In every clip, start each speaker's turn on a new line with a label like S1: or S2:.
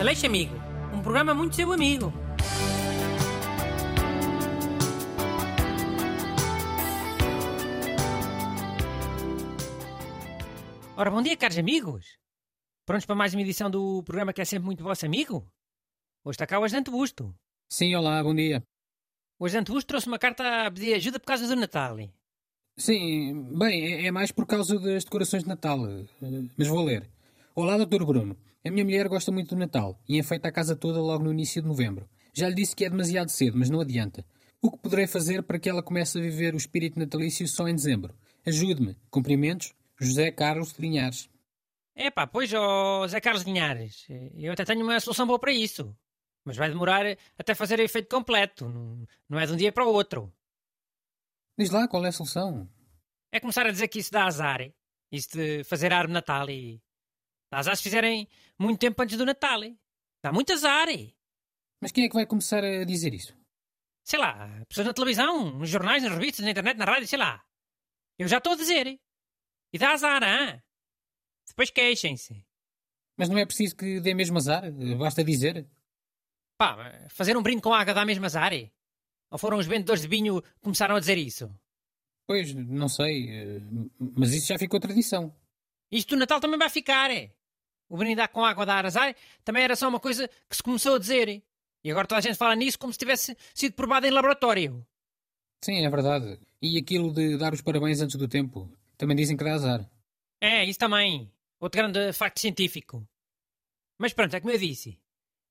S1: Aleixo Amigo, um programa muito seu amigo. Ora, bom dia, caros amigos. Prontos para mais uma edição do programa que é sempre muito vosso amigo? Hoje está cá o Ajudante Busto.
S2: Sim, olá, bom dia.
S1: O Ajudante Busto trouxe uma carta a pedir ajuda por causa do Natal.
S2: Sim, bem, é, é mais por causa das decorações de Natal, eh, mas vou ler. Olá, Dr. Bruno. A minha mulher gosta muito do Natal e enfeita a casa toda logo no início de novembro. Já lhe disse que é demasiado cedo, mas não adianta. O que poderei fazer para que ela comece a viver o espírito natalício só em dezembro? Ajude-me. Cumprimentos, José Carlos Linhares.
S1: É pá, pois, Zé Carlos Linhares, eu até tenho uma solução boa para isso. Mas vai demorar até fazer efeito completo. Não, é de um dia para o outro.
S2: Diz lá qual é a solução.
S1: É começar a dizer que isso dá azar. Isso de fazer árvore de Natal e. Azar se fizerem muito tempo antes do Natal. Dá muito azar.
S2: Mas quem é que vai começar a dizer isso?
S1: Sei lá, pessoas na televisão, nos jornais, nas revistas, na internet, na rádio, sei lá. Eu já estou a dizer. E dá azar, hein? Depois queixem-se.
S2: Mas não é preciso que dê mesmo azar? Basta dizer.
S1: Pá, fazer um brinde com água dá mesmo azar? Ou foram os vendedores de vinho que começaram a dizer isso?
S2: Pois, não sei. eh, Mas isso já ficou tradição.
S1: Isto do Natal também vai ficar. é? O brindar com água dar azar também era só uma coisa que se começou a dizer. E agora toda a gente fala nisso como se tivesse sido provado em laboratório.
S2: Sim, é verdade. E aquilo de dar os parabéns antes do tempo. Também dizem que dá azar.
S1: É, isso também. Outro grande facto científico. Mas pronto, é como eu disse.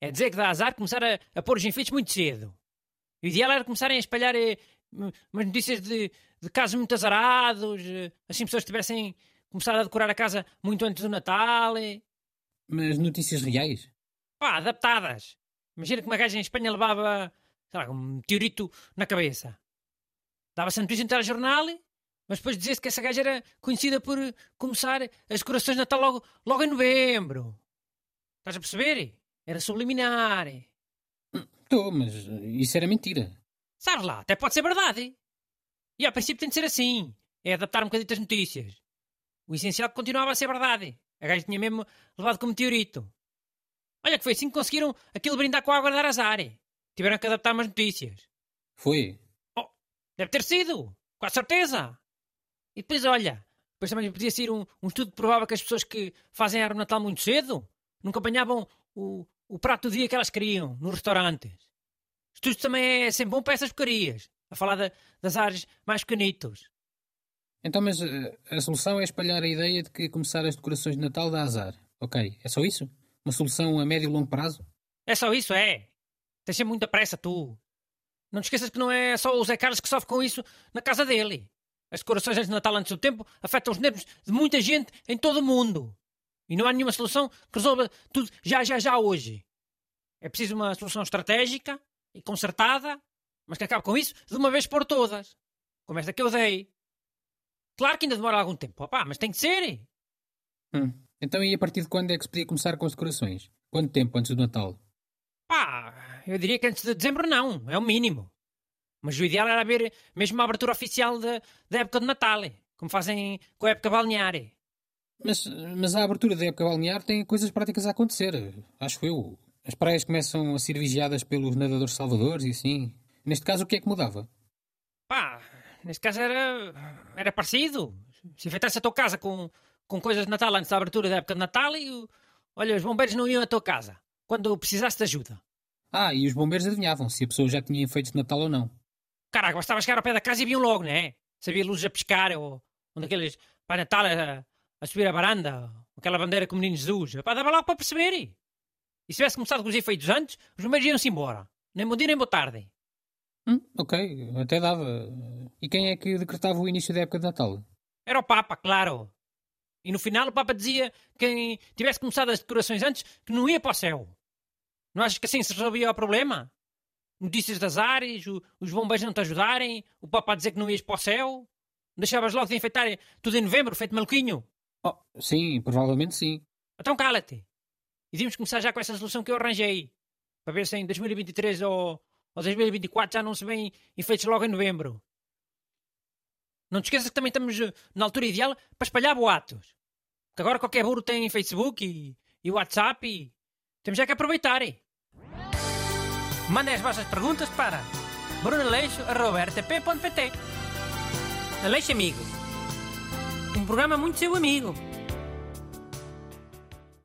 S1: É dizer que dá azar começar a, a pôr os enfeites muito cedo. O ideal era começarem a espalhar eh, umas notícias de, de casos muito azarados, eh, assim pessoas tivessem começado a decorar a casa muito antes do Natal. eh.
S2: Mas notícias reais?
S1: Pá, adaptadas. Imagina que uma gaja em Espanha levava, sei lá, um meteorito na cabeça. Dava-se a notícia no telejornal, mas depois dizia-se que essa gaja era conhecida por começar as decorações de Natal logo, logo em novembro. Estás a perceber? Era subliminar.
S2: Estou, mas isso era mentira.
S1: Sabes lá, até pode ser verdade. E a princípio tem de ser assim. É adaptar um bocadinho as notícias. O essencial é continuava a ser verdade. A gaja tinha mesmo levado com meteorito. Olha que foi assim que conseguiram aquilo brindar com a água de dar azar. Tiveram que adaptar umas notícias.
S2: Foi.
S1: Deve ter sido, com a certeza. E depois, olha, depois também podia ser um, um estudo que provava que as pessoas que fazem árvore de Natal muito cedo nunca apanhavam o, o prato do dia que elas queriam nos restaurantes. Estudo também é sempre bom para essas porcarias, a falar da- das áreas mais pequenitos.
S2: Então, mas eh, a solução é espalhar a ideia de que começar as decorações de Natal dá azar. Ok, é só isso? Uma solução a médio e longo prazo?
S1: É só isso, é. Tens sempre muita pressa, tu. Não te esqueças que não é só o Zé Carlos que sofre com isso na casa dele. As decorações antes de Natal antes do tempo afetam os nervos de muita gente em todo o mundo. E não há nenhuma solução que resolva tudo já, já, já hoje. É preciso uma solução estratégica e concertada, mas que acabe com isso de uma vez por todas. Como esta que eu dei. Claro que ainda demora algum tempo, opá, mas tem que ser.
S2: Hum. Então, e a partir de quando é que se podia começar com as decorações? Quanto tempo antes do Natal?
S1: Pá, eu diria que antes de dezembro não, é o mínimo. Mas o ideal era haver mesmo uma abertura oficial da, da época de Natal, como fazem com a época balnear.
S2: Mas, mas a abertura da época balnear tem coisas práticas a acontecer, acho eu. As praias começam a ser vigiadas pelos nadadores salvadores e assim. Neste caso, o que é que mudava?
S1: Neste caso era, era parecido. Se enfeitasse a tua casa com, com coisas de Natal antes da abertura da época de Natal e, olha, os bombeiros não iam à tua casa quando precisasse de ajuda.
S2: Ah, e os bombeiros adivinhavam se a pessoa já tinha enfeites de Natal ou não.
S1: Caraca, bastava chegar ao pé da casa e viam logo, né? Sabia luzes a piscar ou um daqueles para Natal a, a subir a varanda, ou aquela bandeira com o menino Jesus. Pá, dava logo para perceber. E se tivesse começado com os efeitos antes, os bombeiros iam-se embora. Nem bom dia nem boa tarde.
S2: Hum, ok, até dava. E quem é que decretava o início da época de Natal?
S1: Era o Papa, claro. E no final o Papa dizia que quem tivesse começado as decorações antes que não ia para o céu. Não achas que assim se resolvia o problema? Notícias das áreas, o- os bombeiros não te ajudarem, o Papa a dizer que não ias para o céu? Deixavas logo de enfeitar tudo em novembro, feito maluquinho?
S2: Oh, sim, provavelmente sim.
S1: Então cala-te. E devíamos começar já com essa solução que eu arranjei. Para ver se em 2023 ou, ou 2024 já não se vêm efeitos logo em novembro. Não te esqueças que também estamos na altura ideal para espalhar boatos. Que agora qualquer burro tem Facebook e, e WhatsApp e, Temos já que aproveitar. Mandem as vossas perguntas para brunaleixo.rtp.pt Aleixo Amigos. Um programa muito seu amigo.